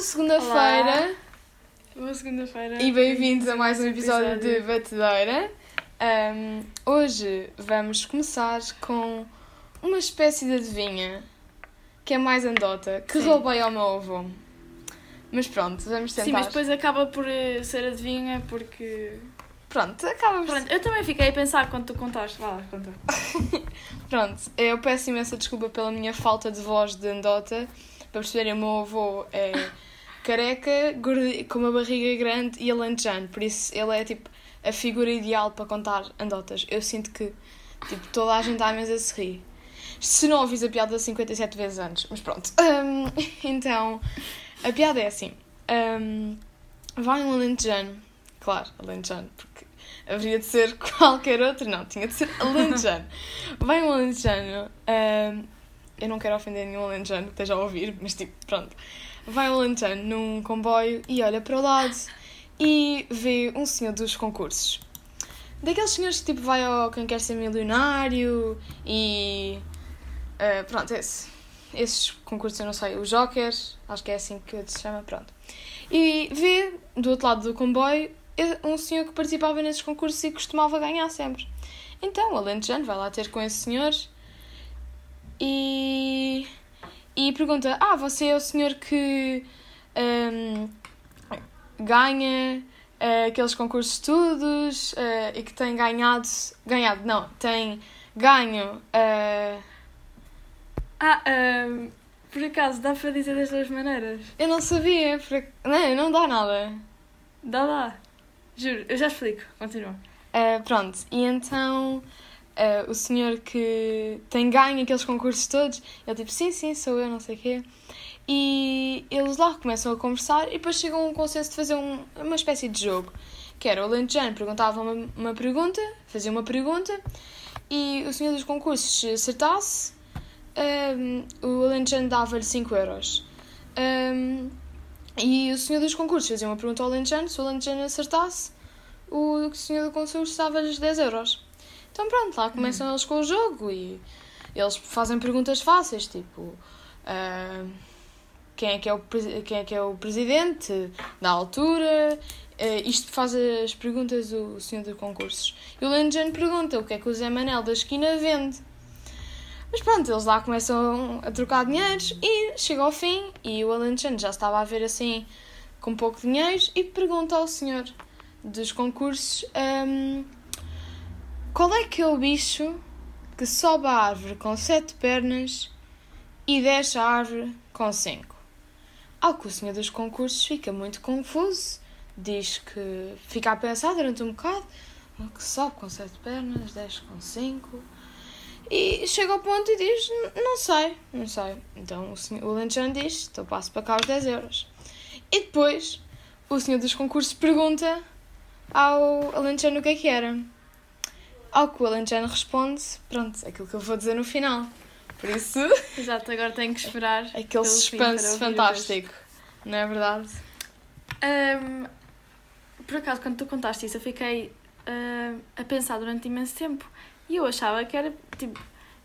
Boa segunda-feira Boa segunda-feira. e bem-vindos a mais um episódio de Batedeira. Um, hoje vamos começar com uma espécie de adivinha que é mais andota, que Sim. roubei ao meu avô. Mas pronto, vamos tentar. Sim, mas depois acaba por eh, ser adivinha porque. Pronto, acaba por Pronto, eu também fiquei a pensar quando tu contaste. Vá lá, conta. Pronto, eu peço imensa desculpa pela minha falta de voz de andota. Para perceberem, o meu avô é careca, gordi- com uma barriga grande e alentejano. Por isso, ele é tipo a figura ideal para contar andotas. Eu sinto que tipo, toda a gente à mesa se ri. Se não ouvis a piada 57 vezes antes. Mas pronto. Hum, então, a piada é assim. Hum, vai um alentejano. Claro, alentejano, porque haveria de ser qualquer outro. Não, tinha de ser alentejano. Vai um alentejano. hum, eu não quero ofender nenhum alentejano que esteja a ouvir, mas tipo, pronto. Vai um alentejano num comboio e olha para o lado e vê um senhor dos concursos. Daqueles senhores que tipo vai ao Quem Quer Ser Milionário e... ah, pronto, esse. Esses concursos eu não sei, o Joker, acho que é assim que se chama, pronto. E vê, do outro lado do comboio, um senhor que participava nesses concursos e costumava ganhar sempre. Então, o Alentejano vai lá ter com esse senhor e, e pergunta: Ah, você é o senhor que hum, ganha eh, aqueles concursos todos eh, e que tem ganhado. Ganhado, não, tem ganho. eh, Ah, ahm, por acaso dá para dizer das duas maneiras? eu não sabia, por... não, não dá nada. Dá lá. Juro, eu já explico. Continua. Uh, pronto, e então uh, o senhor que tem ganho aqueles concursos todos, ele tipo, sim, sim, sou eu, não sei o quê. E eles lá começam a conversar e depois chegam a um consenso de fazer um- uma espécie de jogo. Que era o Alentejano perguntava uma, uma pergunta, fazia uma pergunta, e o senhor dos concursos, se acertasse, um, o Alentejano dava-lhe 5 euros. Um, e o senhor dos concursos fazia uma pergunta ao Alentejano, se o Alentejano acertasse, o senhor do concurso dava-lhes 10 euros. Então pronto, lá começam eles com o jogo e eles fazem perguntas fáceis, tipo ah, quem, é que é o, quem é que é o presidente da altura, Ah, isto faz as perguntas o senhor do concursos. E o Lenjano pergunta o que é que o Zé Manel da esquina vende. Mas pronto, eles lá começam a trocar dinheiros e chega ao fim e o Alentejano já estava a ver assim com pouco dinheiro e pergunta ao senhor dos concursos hum, qual é que é o bicho que sobe a árvore com sete pernas e desce a árvore com cinco. Ao que o senhor dos concursos fica muito confuso, diz que fica a pensar durante um bocado, que sobe com sete pernas, desce com cinco. E chega ao ponto e diz: "N- Não sei, não sei. Então o, senhor, o Lentejano diz: Então passo para cá os 10 euros. E depois o senhor dos concursos pergunta ao Alentejano o que é que era. Ao que o Alentejano responde: Pronto, aquilo que eu vou dizer no final. Por isso, Exato, agora tenho que esperar. aquele suspense fantástico. Não é verdade? Ahm, por acaso, quando tu contaste isso, eu fiquei ahm, a pensar durante imenso tempo. E eu achava que era tipo.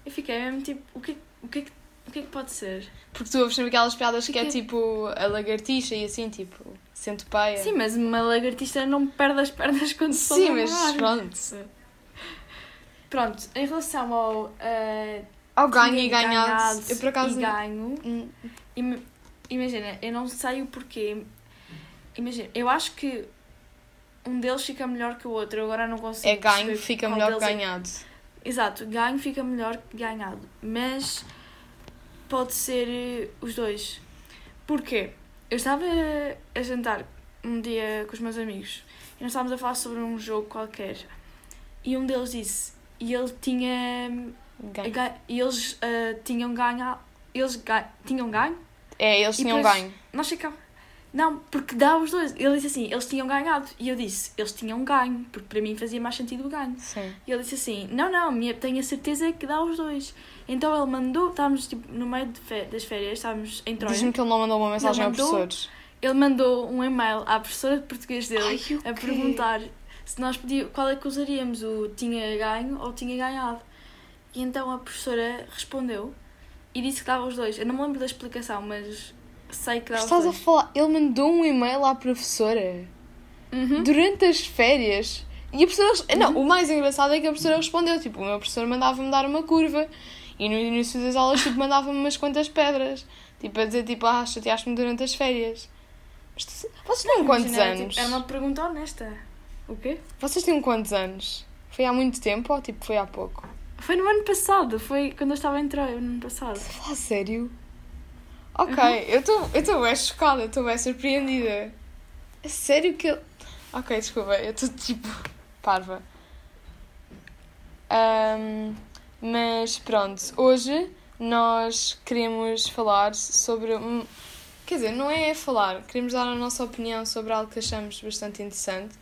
Eu fiquei mesmo tipo: o que, o que, é que- o que é que pode ser? Porque tu ouves sempre aquelas piadas que é tipo a lagartixa e assim, tipo, centopeia. Sim, mas uma lagartista não perde as pernas quando se Sim, mas pronto. Pronto, em relação ao. ah, Ao ganho e ganhado. ganhado Eu por acaso. E ganho. Hum, Ima- Imagina, eu não sei o porquê. Imagina, eu acho que um deles fica melhor que o outro. Eu agora não consigo. É ganho, fica melhor que deles é- ganhado. Exato, ganho fica melhor que ganhado. Mas pode ser eh, os dois. Porquê? Eu estava a jantar um dia com os meus amigos e nós estávamos a falar sobre um jogo qualquer. E um deles disse. E ele tinha. Ganho. ga- E eles ah, tinham ganho. Eles ga- tinham ganho? É, eles E tinham ganho. Nós ficámos. Não, porque dá os dois. Ele disse assim, eles tinham ganhado. E eu disse, eles tinham ganho, porque para mim fazia mais sentido o ganho. Sim. E ele disse assim, não, não, minha, tenho a certeza que dá os dois. Então ele mandou, estávamos tipo, no meio das férias, estávamos em Troia. Diz-me que ele não mandou uma mensagem ao professor. Ele mandou um e-mail à professora de português dele Ai, a perguntar se nós podíamos, qual é que usaríamos, o tinha ganho ou tinha ganhado. E então a professora respondeu e disse que dava os dois. Eu não me lembro da explicação, mas sei que os Estás a dois. falar. Ele mandou um e-mail à professora Uhum. durante as férias. E a professora. Não, o mais engraçado é que a professora respondeu. Tipo, o meu professor mandava-me dar uma curva. E no início das aulas, tipo, mandava-me umas quantas pedras. Tipo, a dizer, tipo, ah, chateaste-me durante as férias. Mas tu- vocês têm quantos Imagina, era, anos? tipo, Era uma pergunta honesta. O quê? Vocês têm quantos anos? Foi há muito tempo ou tipo foi há pouco? Foi no ano passado, foi quando eu estava a entrar, no ano passado. Estás a falar sério? Ok, Uhum. eu estou eu bem chocada, eu estou bem surpreendida. É sério que ele. Ok, desculpa, eu estou tipo parva. Ahm, mas pronto, hoje nós queremos falar sobre. um- Quer dizer, não é falar, queremos dar a nossa opinião sobre algo que achamos bastante interessante,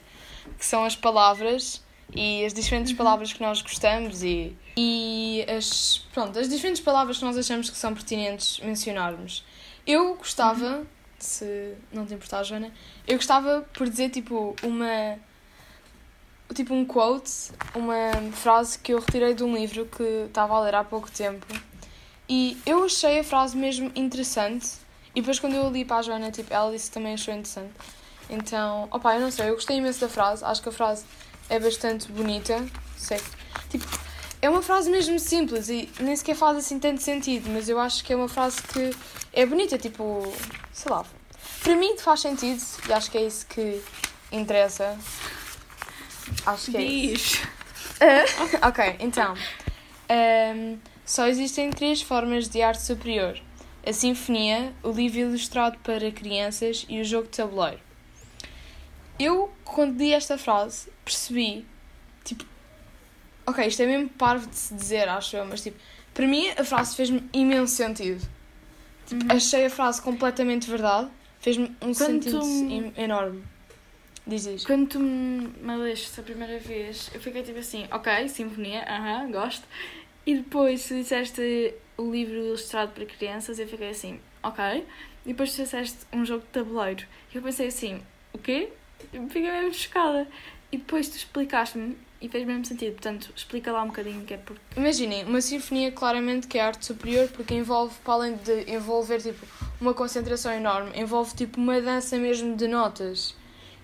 que são as palavras e as diferentes palavras que nós gostamos e, e as, pronto, as diferentes palavras que nós achamos que são pertinentes mencionarmos. Eu gostava, se não te importar, Joana, eu gostava por dizer tipo uma tipo um quote, uma frase que eu retirei de um livro que estava a ler há pouco tempo. E eu achei a frase mesmo interessante. E depois quando eu li para a Joana, tipo, ela disse que também achou interessante. Então, opa, eu não sei, eu gostei imenso da frase. Acho que a frase é bastante bonita. Sei. Tipo, é uma frase mesmo simples e nem sequer faz assim tanto sentido, mas eu acho que é uma frase que é bonita, tipo, sei lá. Para mim faz sentido e acho que é isso que interessa. Acho que é isso. Diz. ok, então. Ahm, só existem três formas de arte superior: a sinfonia, o livro ilustrado para crianças e o jogo de tabuleiro. Eu, quando li esta frase, percebi, tipo, ok, isto é mesmo parvo de se dizer, acho eu, mas tipo, para mim a frase fez-me imenso sentido. Tipo, Uhum. achei a frase completamente verdade, fez-me um Quando sentido tu- enorme. Diz isto. Quando tu me leste a primeira vez, eu fiquei tipo assim, ok, sinfonia, aham, gosto. E depois tu disseste o livro ilustrado para crianças, eu fiquei assim, ok. E depois tu disseste um jogo de tabuleiro. E eu pensei assim, o quê? Fiquei mesmo chocada. E depois tu explicaste-me e fez mesmo sentido. Portanto, explica lá um bocadinho que é porque. Imaginem, uma sinfonia claramente que é arte superior porque envolve, para além de envolver tipo, uma concentração enorme, envolve tipo uma dança mesmo de notas.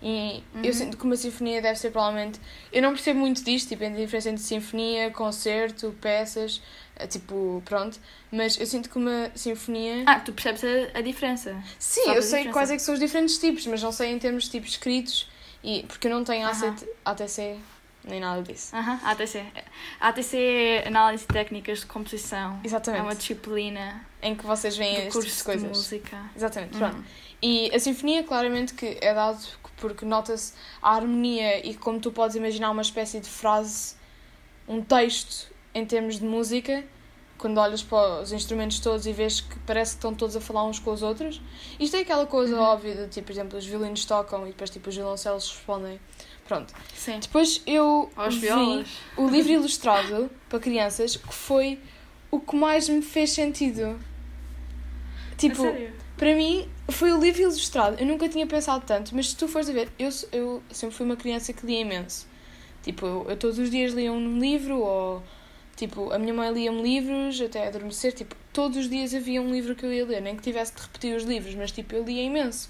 E eu Uhum. sinto que uma sinfonia deve ser provavelmente. Eu não percebo muito disto, tipo, a diferença entre sinfonia, concerto, peças, eh, tipo, pronto. Mas eu sinto que uma sinfonia. Ah, tu percebes a, a diferença. Sim, eu sei diferença? quais é que são os diferentes tipos, mas não sei em termos de tipos escritos. E, porque eu não tenho Aham. ACT, ATC, nem nada disso. Aham, ATC. ATC é Análise de Técnicas de Composição. Exatamente. É uma disciplina Em que vocês veem curso tipo de de coisas. música. Exatamente, Uhum. pronto. E a sinfonia, claramente, que é dado porque nota-se a harmonia e como tu podes imaginar uma espécie de frase, um texto em termos de música, quando olhas para os instrumentos todos e vês que parece que estão todos a falar uns com os outros. Isto é aquela coisa Uhum. óbvia de, tipo, por exemplo, os violinos tocam e depois, tipo, os violoncelos respondem. Pronto. Sim. Depois eu Aos vi violas. o livro ilustrado para crianças, que foi o que mais me fez sentido. Tipo, sério? Para mim, foi o livro ilustrado. Eu nunca tinha pensado tanto, mas se tu fores a ver, eu, eu sempre fui uma criança que lia imenso. Tipo, eu, eu todos os dias lia um livro, ou tipo, a minha mãe lia-me livros até adormecer. Tipo, todos os dias havia um livro que eu ia ler, nem que tivesse de repetir os livros, mas tipo, eu lia imenso.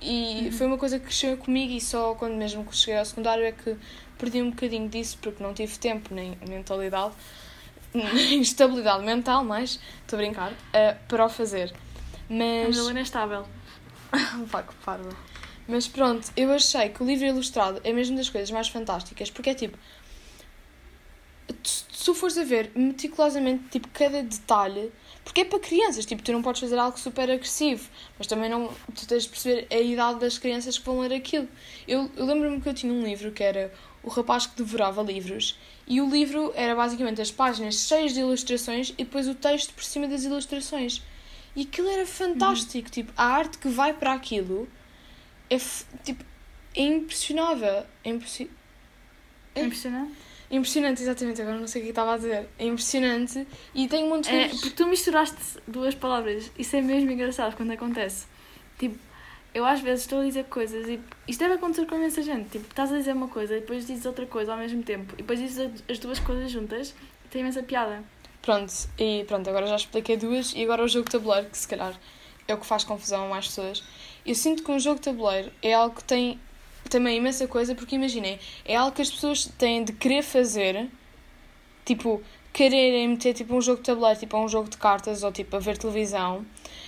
E Uhum. foi uma coisa que cresceu comigo, e só quando mesmo que cheguei ao secundário é que perdi um bocadinho disso, porque não tive tempo, nem mentalidade, nem estabilidade mental, mais, estou a brincar, eh, para o fazer. A Mas. Madalena é estável. Pá, que parva. Mas pronto, eu achei que o livro ilustrado é mesmo das coisas mais fantásticas, porque é tipo. Se tu fores a ver meticulosamente, tipo, cada detalhe, porque é para crianças, tipo, tu não podes fazer algo super agressivo, mas também não. Tu tens de perceber a idade das crianças que vão ler aquilo. Eu, eu lembro-me que eu tinha um livro que era O Rapaz que Devorava Livros, e o livro era basicamente as páginas cheias de ilustrações e depois o texto por cima das ilustrações. E aquilo era fantástico, tipo, a arte que vai para aquilo é tipo é impressionável. É impressi... É impressionante. impressionante, exatamente, agora não sei o que estava a dizer. É impressionante e tem um monte de É, porque tu misturaste duas palavras. Isso é mesmo engraçado quando acontece. Tipo, eu às vezes estou a dizer coisas e isto deve acontecer com imensa gente. Tipo, estás a dizer uma coisa e depois dizes outra coisa ao mesmo tempo. E depois dizes as duas coisas juntas e tem imensa piada. Pronto, e pronto, agora já expliquei duas e agora o jogo de tabuleiro, que se calhar é o que faz confusão às pessoas. Eu sinto que um jogo de tabuleiro é algo que tem também imensa coisa, porque imaginem, é algo que as pessoas têm de querer fazer, tipo, quererem meter tipo um jogo de tabuleiro, tipo um jogo de cartas ou tipo a ver televisão.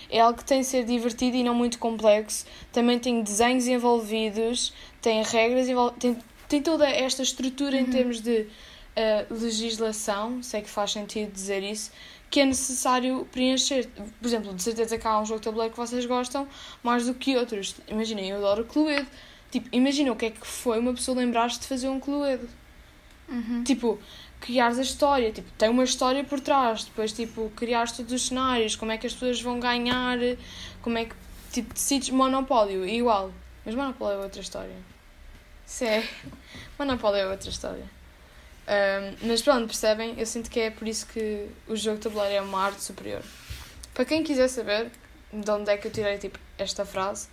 É algo que tem de ser divertido e não muito complexo. Também tem desenhos envolvidos, tem regras tem, tem toda esta estrutura em termos de uh, legislação, sei que faz sentido dizer isso, que é necessário preencher. Por exemplo, de certeza que há um jogo de tabuleiro que vocês gostam mais do que outros. Imaginem, eu adoro Cluedo. Tipo, imagina o que é que foi uma pessoa lembrar-se de fazer um Cluedo. Uhum. Tipo, criares a história, tipo, tem uma história por trás, depois, tipo, criares todos os cenários, como é que as pessoas vão ganhar, como é que, tipo, decides Monopólio, igual. Mas Monopólio é outra história. Isso é... Monopólio é outra história. Um, mas pronto, percebem? Eu sinto que é por isso que o jogo de tabuleiro é uma arte superior. Para quem quiser saber de onde é que eu tirei, tipo, esta frase,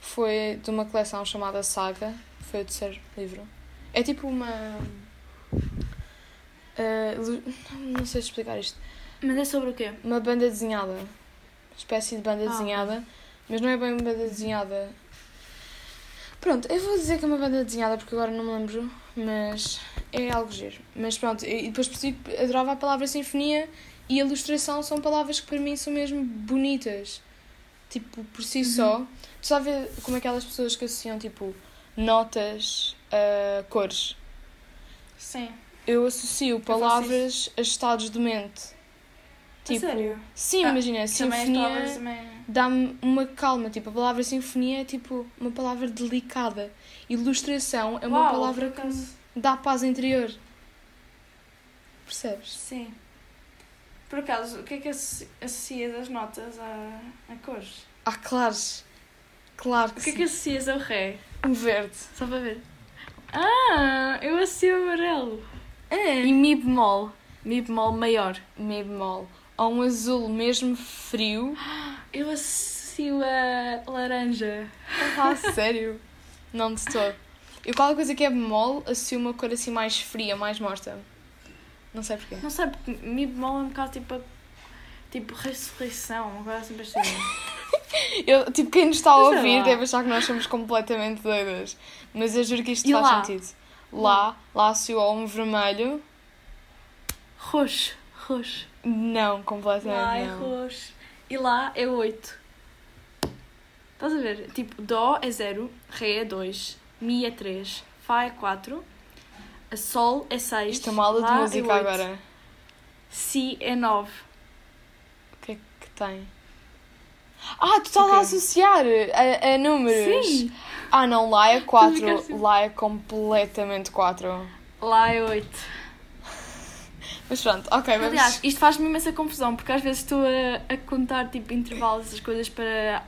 foi de uma coleção chamada Saga, foi o terceiro livro. É tipo uma Uh, não sei explicar isto. Mas é sobre o quê? Uma banda desenhada. Uma espécie de banda Ah. desenhada. Mas não é bem uma banda desenhada. Pronto, eu vou dizer que é uma banda desenhada porque agora não me lembro. Mas é algo giro. Mas pronto, e depois percebi que adorava a palavra sinfonia e ilustração são palavras que para mim são mesmo bonitas. Tipo, por si só. Tu sabes como aquelas pessoas que associam tipo notas a cores? Sim. Eu associo palavras a estados de mente. Tipo, sério? Sim, Ah, imagina, sinfonia também... dá-me uma calma. Tipo, a palavra sinfonia é tipo uma palavra delicada. Ilustração é uma Uau, palavra que dá paz interior. Percebes? Sim. Por acaso, o que é que associ- associas as notas a, a cores? Ah, claro. Claro que, O que é sim. que associas ao ré? Um verde. Só para ver. Ah, eu associo amarelo. É. E mi bemol. Mi bemol maior. Mi bemol. Ou um azul mesmo frio. Eu associo a laranja. Ah, sério? Não de todo. Eu qualquer coisa que é bemol, associo uma cor assim mais fria, mais morta. Não sei porquê. Não sei, porque mi bemol é um bocado tipo a... Tipo ressurreição, uma coisa assim parecida. Eu, tipo, quem nos está a ouvir lá. deve achar que nós somos completamente doidas. Mas eu juro que isto E faz lá? sentido. Lá, lá associo um vermelho. Roxo, roxo. Não, completamente Lá é não. roxo. E lá é 8. Estás a ver? Tipo, Dó é 0, Ré é 2, Mi é 3, Fá é 4, a Sol é 6. Isto é uma aula de música agora. Si é 9. O que é que tem? Ah, tu estás O a associar a, a números. Sim! Ah, não, lá é Estou a ficar 4. assim. Lá é completamente 4. Lá é 8. Mas pronto, ok, vamos. Aliás, isto faz-me imensa confusão, porque às vezes estou a, a contar tipo intervalos, essas coisas para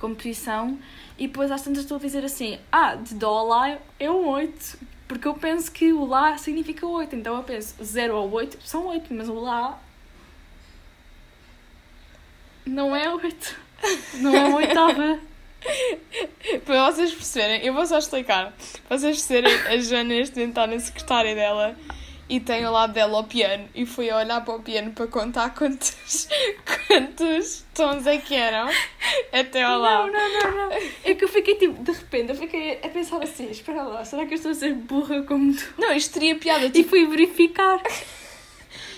composição, e depois às tantas estou a dizer assim: ah, de Dó a Lá é um 8. Porque eu penso que o Lá significa 8, então eu penso 0 ou 8 são 8, mas o Lá não é 8. Não é uma oitava. Para vocês perceberem, eu vou só explicar. Para vocês perceberem, a Joana neste momento está na secretária dela e tem ao lado dela o piano e foi a olhar para o piano para contar quantos, quantos tons é que eram até ao Não, lado. não, não, não. É que eu fiquei tipo, de repente, eu fiquei a pensar assim: espera lá, será que eu estou a ser burra como tu? Não, isto teria piada, E tipo, fui verificar.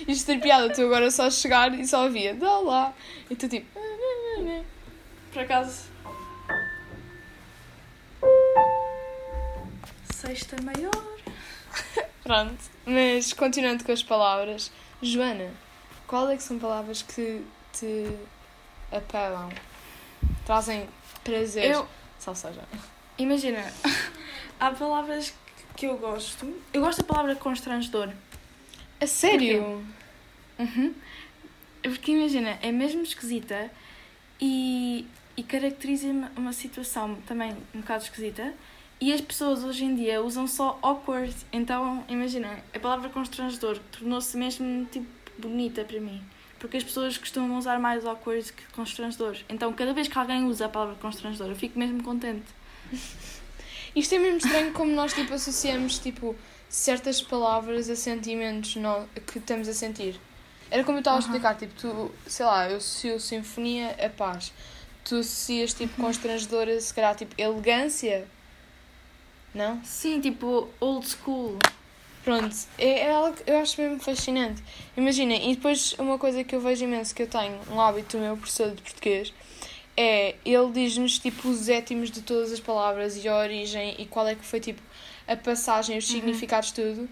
isto teria piada, tu agora só chegar e só ouvia, dá lá. E tu tipo, Por acaso. Sexta maior. pronto. Mas continuando com as palavras, Joana, qual é que são palavras que te apelam? Trazem prazer, Eu, só seja. imagina, há palavras que eu gosto. Eu gosto da palavra constrangedor. A sério? Uhum. Porque imagina, é mesmo esquisita e, e caracteriza uma, uma situação também um bocado esquisita. E as pessoas hoje em dia usam só awkward. Então, imagina, a palavra constrangedor tornou-se mesmo tipo bonita para mim. Porque as pessoas costumam usar mais awkward que constrangedor. Então, cada vez que alguém usa a palavra constrangedor, eu fico mesmo contente. Isto é mesmo estranho como nós tipo, associamos tipo, certas palavras a sentimentos no- que estamos a sentir. Era como eu estava a explicar, tipo, tu, sei lá, eu associo sinfonia a paz. tu associas tipo constrangedora, se calhar tipo elegância? Não? Sim, tipo old school. Pronto, é, é algo que eu acho mesmo fascinante. Imagina, e depois uma coisa que eu vejo imenso que eu tenho, um hábito do meu professor de português, é ele diz-nos tipo os étimos de todas as palavras e a origem e qual é que foi tipo a passagem, os Uhum. significados, tudo.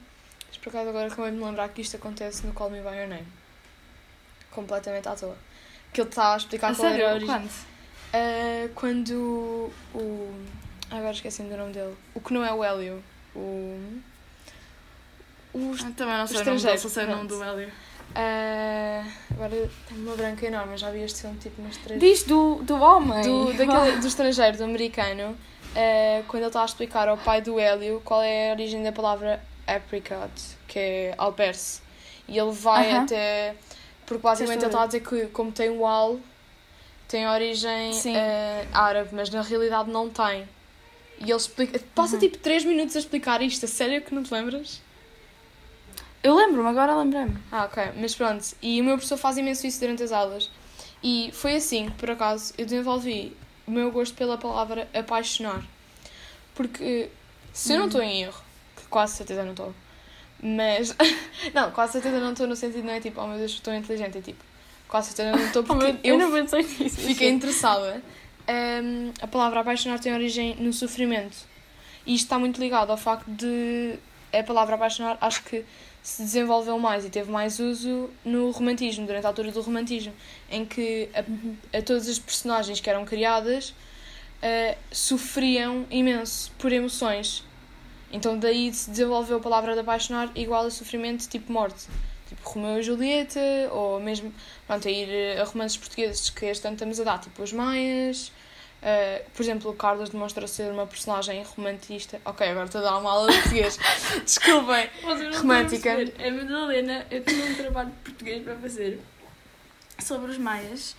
Mas por acaso agora acabei de me lembrar que isto acontece no Call Me By Your Name. Completamente à toa. Que ele está a explicar A qual era a sério? origem. Quando? Ah, quando o. Agora esqueci do nome dele. O que não é o Hélio. O. O. Ah, Também não sei o nome estrangeiro, dele, só sei o nome do Hélio. ah, agora tenho uma branca enorme, já vi este filme tipo umas três. Diz do, do homem. Do, daquele, do estrangeiro, do americano, ah, quando ele está a explicar ao pai do Hélio qual é a origem da palavra apricot, que é alperce. E ele vai Aham. até. Porque basicamente ele está a dizer que, como tem o al, tem origem ah, árabe, mas na realidade não tem. E ele explica. Passa Uhum. tipo 3 minutos a explicar isto, a sério que não te lembras? Eu lembro-me, agora lembrei-me. Ah, ok. Mas pronto. E o meu professor faz imenso isso durante as aulas. E foi assim que, por acaso, eu desenvolvi o meu gosto pela palavra apaixonar. Porque, se eu não estou em erro, que quase certeza não estou, mas. não, quase certeza não estou no sentido, não é tipo, oh meu Deus, estou inteligente. É tipo, quase certeza não estou porque eu, não pensei nisso. fiquei interessada. Hum, a palavra apaixonar tem origem no sofrimento. E isto está muito ligado ao facto de a palavra apaixonar, acho que se desenvolveu mais e teve mais uso no romantismo, durante a altura do romantismo, em que a, a todas as personagens que eram criadas eh, sofriam imenso por emoções. Então daí se desenvolveu a palavra de apaixonar igual a sofrimento tipo morte. Tipo Romeu e Julieta, ou mesmo, pronto, a ir a romances portugueses que este ano estamos a dar, tipo Os Maias. Eh, por exemplo, o Carlos demonstra ser uma personagem romantista. Ok, agora estou a dar uma aula de português. Desculpem. Romântica. A Madalena, eu tinha um trabalho de português para fazer sobre os maias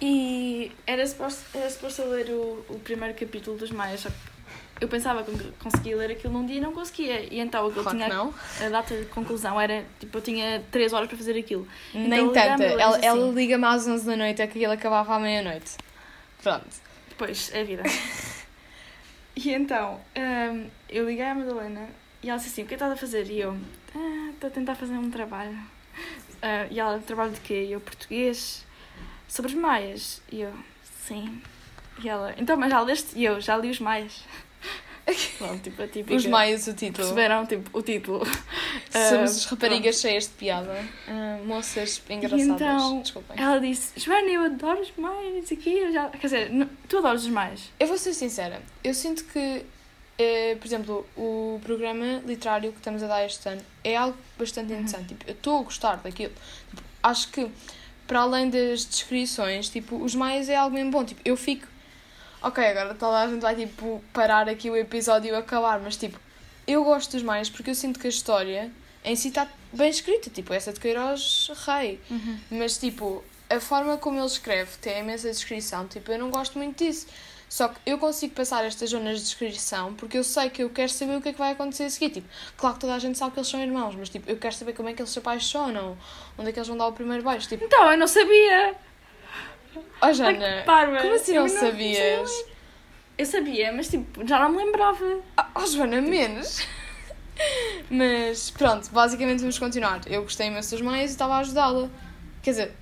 e era suposto, era suposto eu ler o, o primeiro capítulo dos maias, só que eu pensava que eu conseguia ler aquilo num dia e não conseguia. E então aquilo Claro que tinha não. a data de conclusão era tipo eu tinha 3 horas para fazer aquilo. Nem Então, tanta. Ela, assim. ela liga-me às 11 da noite, é que ele acabava à meia-noite. Pronto. Depois, é vida. e então, hum, eu liguei à Madalena e ela disse assim: O que é estás a fazer? E eu: "Ah, Estou a tentar fazer um trabalho. Ah, e ela: Trabalho de quê? E eu: Português. Sobre os maias. E eu: Sim. E ela: Então, mas já leste? E eu: Já li os maias. Pronto, tipo, a típica. Os maios, o título. Perceberam, tipo, o título. Somos Ah, raparigas cheias de piada. Ah, moças engraçadas. então, Desculpem. Ela disse: Joana, eu adoro os maias aqui. Eu já... Quer dizer, não- tu adoras os maias? Eu vou ser sincera. Eu sinto que, eh, por exemplo, o programa literário que estamos a dar este ano é algo bastante interessante. Tipo, eu estou a gostar daquilo. Tipo, acho que, para além das descrições, tipo, os maias é algo mesmo bom. Tipo, eu fico... Ok, agora toda a gente vai, tipo, parar aqui o episódio e acabar. Mas, tipo, eu gosto dos maias porque eu sinto que a história em si está bem escrita. Tipo, essa de Queiroz Rei. Mas, tipo, a forma como ele escreve tem imensa descrição. Tipo, eu não gosto muito disso. Só que eu consigo passar estas zonas de descrição porque eu sei que eu quero saber o que é que vai acontecer a seguir. Tipo, claro que toda a gente sabe que eles são irmãos, mas, tipo, eu quero saber como é que eles se apaixonam, onde é que eles vão dar o primeiro beijo. Tipo, Então, eu não sabia. Oh, Ai, Jana, parva. como assim Eu não sabias? Eu sabia, mas tipo, já não me lembrava. Oh, Joana, menos. mas, pronto, basicamente vamos continuar. Eu gostei imenso dos meios e estava a ajudá-la. Quer dizer,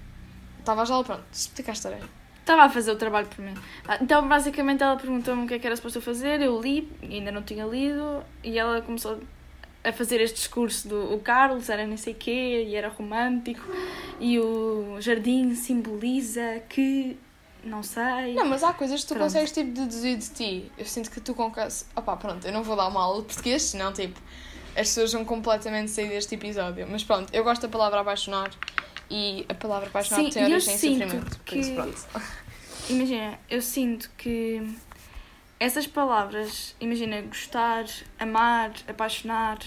estava a ajudá-la, pronto, explicar a história. Estava a fazer o trabalho por mim. Ah, Então, basicamente, ela perguntou-me o que é que era suposto eu fazer. Eu li, ainda não tinha lido, e ela começou a fazer este discurso do o Carlos era nem sei quê e era romântico e o jardim simboliza que não sei. Não, mas há coisas que tu Pronto. consegues tipo deduzir de ti. Eu sinto que tu consegues. Opá, pronto, eu não vou dar uma aula de português, senão tipo as pessoas vão completamente sair deste episódio. Mas pronto, eu gosto da palavra apaixonar e a palavra apaixonar Sim, tem origem em sofrimento. Por isso, que- pronto. Imagina, eu sinto que essas palavras, imagina, gostar, amar, apaixonar,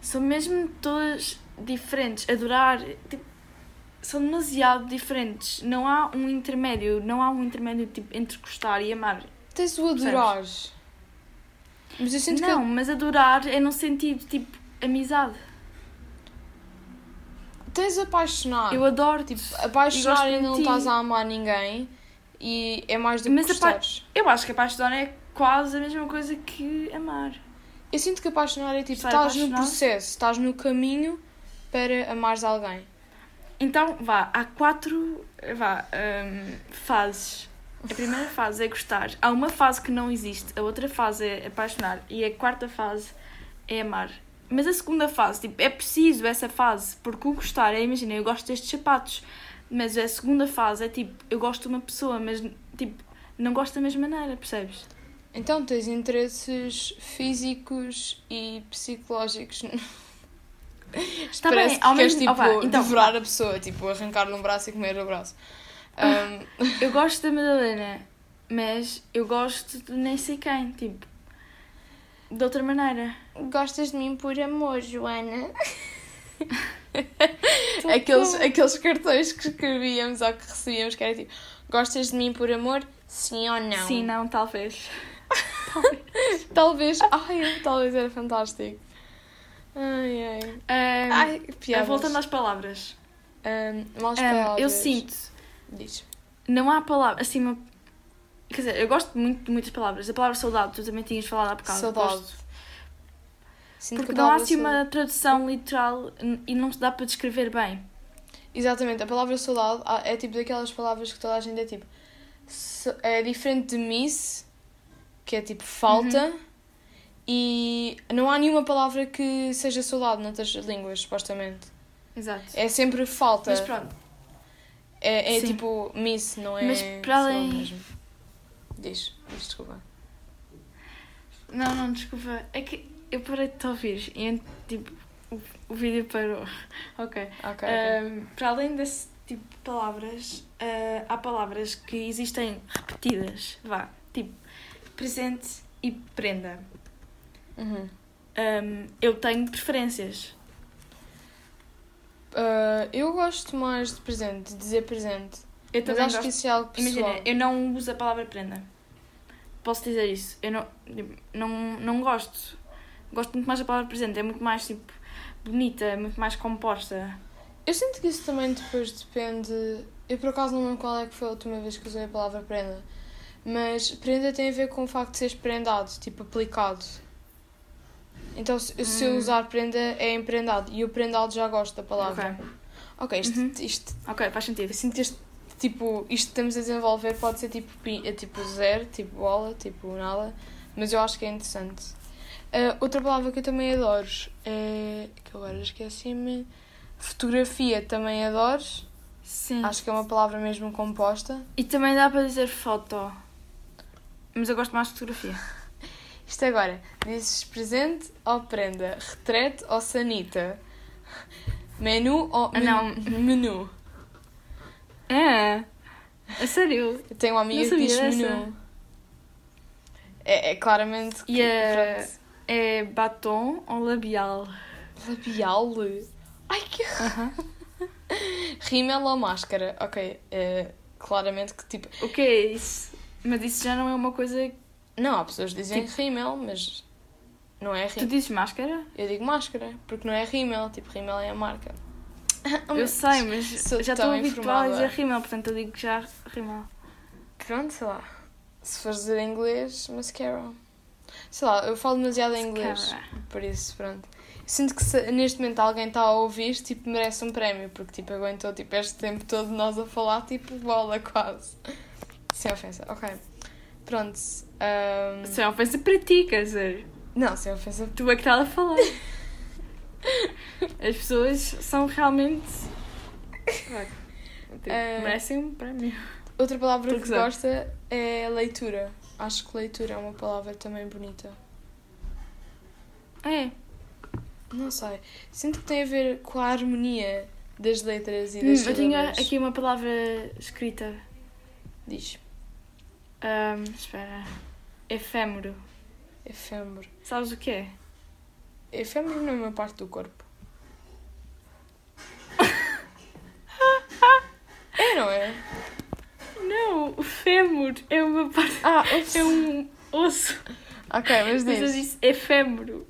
são mesmo todas diferentes. Adorar, tipo, são demasiado diferentes. Não há um intermédio, não há um intermédio tipo, entre gostar e amar. Tens o adorar. Mas eu sinto não, mas adorar é no sentido tipo amizade. que tens apaixonar. Eu adoro, Tipo, apaixonar e e não estás a amar ninguém e é mais do que Mas gostares. Eu acho que apaixonar é quase a mesma coisa que amar. Eu sinto que apaixonar é tipo, estás no apaixonado? processo, estás no caminho para amares alguém. Então, vá, há quatro vá, hum, fases. A primeira fase é gostar. Há uma fase que não existe, a outra fase é apaixonar e a quarta fase é amar. Mas a segunda fase, tipo, é preciso essa fase, porque o gostar é, imagina, eu gosto destes sapatos, mas a segunda fase é tipo, eu gosto de uma pessoa, mas tipo, não gosto da mesma maneira, percebes? Então tens interesses físicos e psicológicos. Está Parece bem, ao que queres mesmo- tipo opa, então- devorar a pessoa, tipo arrancar-lhe um braço e comer o braço. Ahm, Eu gosto da Madalena, mas eu gosto de nem sei quem, tipo, de outra maneira. Gostas de mim por amor, Joana? aqueles, aqueles cartões que escrevíamos ou que recebíamos que era tipo Gostas de mim por amor? Sim ou não? Sim, não, talvez. Talvez. Ai, talvez era fantástico. Ai, ai. Ahm, Ai, piadas. voltando às palavras. Maus Ahm, palavras. eu sinto, Diz. não há palavra, assim, uma... Quer dizer, eu gosto muito de muitas palavras. A palavra saudade, tu também tinhas falado há bocado. Saudade. gosto. Sinto Porque que não há assim uma tradução literal e não se dá para descrever bem. Exatamente, a palavra saudade ah, é tipo daquelas palavras que toda a gente é tipo. É diferente de miss, que é tipo falta, Uhum. e não há nenhuma palavra que seja saudade noutras línguas, supostamente. Exato. É sempre falta. Mas pronto, É, é tipo miss, não é? Mas para além- mesmo. Diz, diz, desculpa. Não, não, desculpa. É que eu parei de te ouvir e tipo, o, o vídeo parou. Ok. Ok, ok. Ahm, para além desse tipo de palavras, ah, há palavras que existem repetidas. Vá, tipo, presente e prenda. Uhum. Ahm, eu tenho preferências. Ah, eu gosto mais de presente, de dizer presente. Eu Mas também acho gosto. que isso é algo pessoal. Imagina, eu não uso a palavra prenda. Posso dizer isso. Eu não, tipo, não, não gosto. Gosto muito mais da palavra presente. É muito mais, tipo, bonita, é muito mais composta. Eu sinto que isso também depois depende. Eu por acaso não lembro qual é que foi a última vez que usei a palavra prenda. Mas prenda tem a ver com o facto de seres prendado, tipo aplicado. Então se, se eu Hum. usar prenda é emprendado e o prendado já gosto da palavra. Ok. Ok, isto, Uhum. isto Ok, faz sentido. eu sinto que este, tipo, isto que estamos a desenvolver pode ser tipo, pi- é tipo zero, tipo bola, tipo nada, mas eu acho que é interessante. Ah, outra palavra que eu também adoro é. que agora esqueci-me. Fotografia também adoro. Sim. Acho que é uma palavra mesmo composta. E também dá para dizer foto. Mas eu gosto mais de fotografia. Isto agora, dizes presente ou prenda? Retrete ou sanita? Menu ou Ah, não. men- menu? É? A sério? Eu tenho uma amiga que diz sabia menu. dessa. É, é claramente que, E a- pronto. É batom ou labial? Labial? Ai que rímel ou máscara? Ok, é, claramente que tipo. O que é isso? Mas isso já não é uma coisa... Não, há pessoas que dizem rímel, mas não é Tu rímel. dizes máscara? Eu digo máscara, porque não é rímel, tipo, rímel é a marca. Eu sei, mas já estou habituada a dizer rímel, portanto eu digo já rímel. Pronto, sei lá. Se fores dizer em inglês, mascara. Sei lá, eu falo demasiado em inglês. Por isso, pronto. Sinto que se neste momento alguém está a ouvir, tipo, merece um prémio, porque tipo, aguentou tipo, este tempo todo nós a falar, tipo, bola quase. Sem ofensa, ok. Pronto. Isso é ofensa para ti, quer dizer. Não, sem ofensa. Tu é que estás a falar. As pessoas são realmente. Tipo, Eh, merecem um prémio. Outra palavra que gosta é leitura. Acho que leitura é uma palavra também bonita. É. Não sei. Sinto que tem a ver com a harmonia das letras e Hum, das eu tinha aqui uma palavra escrita. Diz. Ahm, espera. Efêmero. Efêmero. Sabes o que é? Efêmero não é uma parte do corpo. é, não é? O fémur é uma parte. Ah, É um osso. Ok, mas Mas eu diz. disse efêmero.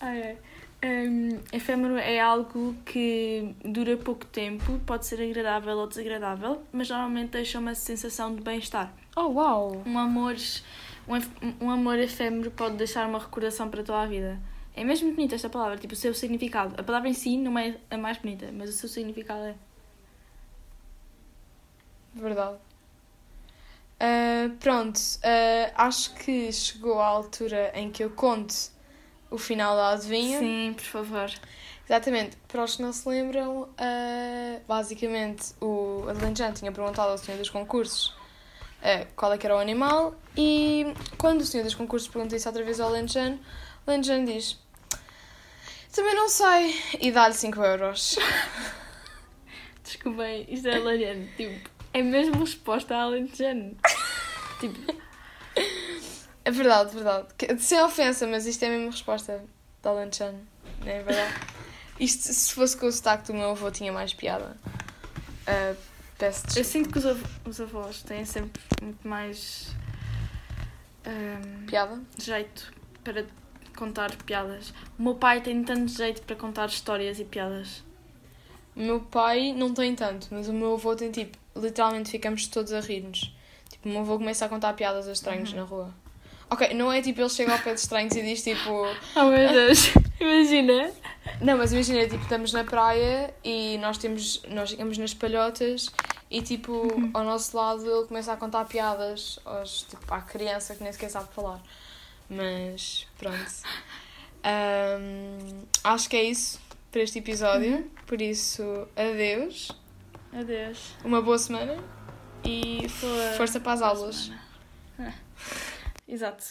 Ah, é. Um, efêmero é algo que dura pouco tempo, pode ser agradável ou desagradável, mas normalmente deixa uma sensação de bem-estar. Oh, uau! Um amor, um, um amor efêmero pode deixar uma recordação para toda a vida. É mesmo bonita esta palavra, tipo, o seu significado. A palavra em si não é a mais bonita, mas o seu significado é. Verdade. Ah, pronto, ah, acho que chegou a altura em que eu conto o final da adivinha. Sim, por favor. Exatamente. Para os que não se lembram, ah, basicamente o Adelanjano tinha perguntado ao senhor dos concursos qual é que era o animal e quando o senhor dos concursos pergunta isso outra vez ao Alenjano, o Alenjano diz também não sei e dá-lhe 5 euros. Desculpem, isto é hilariante. Tipo, é mesmo resposta a Alentejano. tipo, É verdade, verdade. Que- Sem ofensa, mas isto é a mesma resposta da Alenjano, não é verdade? Isto, se fosse com o sotaque do meu avô, tinha mais piada. Ah, peço eu desculpa. sinto que os, av- os avós têm sempre muito mais ahm, Piada? jeito para contar piadas. O meu pai tem tanto jeito para contar histórias e piadas. O meu pai não tem tanto, mas o meu avô tem tipo, literalmente ficamos todos a rir-nos. Tipo, o meu avô começa a contar piadas a estranhos na rua. Ok, não é tipo ele chega ao pé de estranhos e diz tipo. Oh meu Deus, imagina! Não, mas imagina, tipo, estamos na praia e nós temos. Nós ficamos nas palhotas e tipo, ao nosso lado ele começa a contar piadas aos, tipo, à criança que nem sequer sabe falar. Mas pronto. Ahm, acho que é isso para este episódio. Por isso, adeus. Adeus. Uma boa semana e Boa- força para as aulas. Ah. Exato.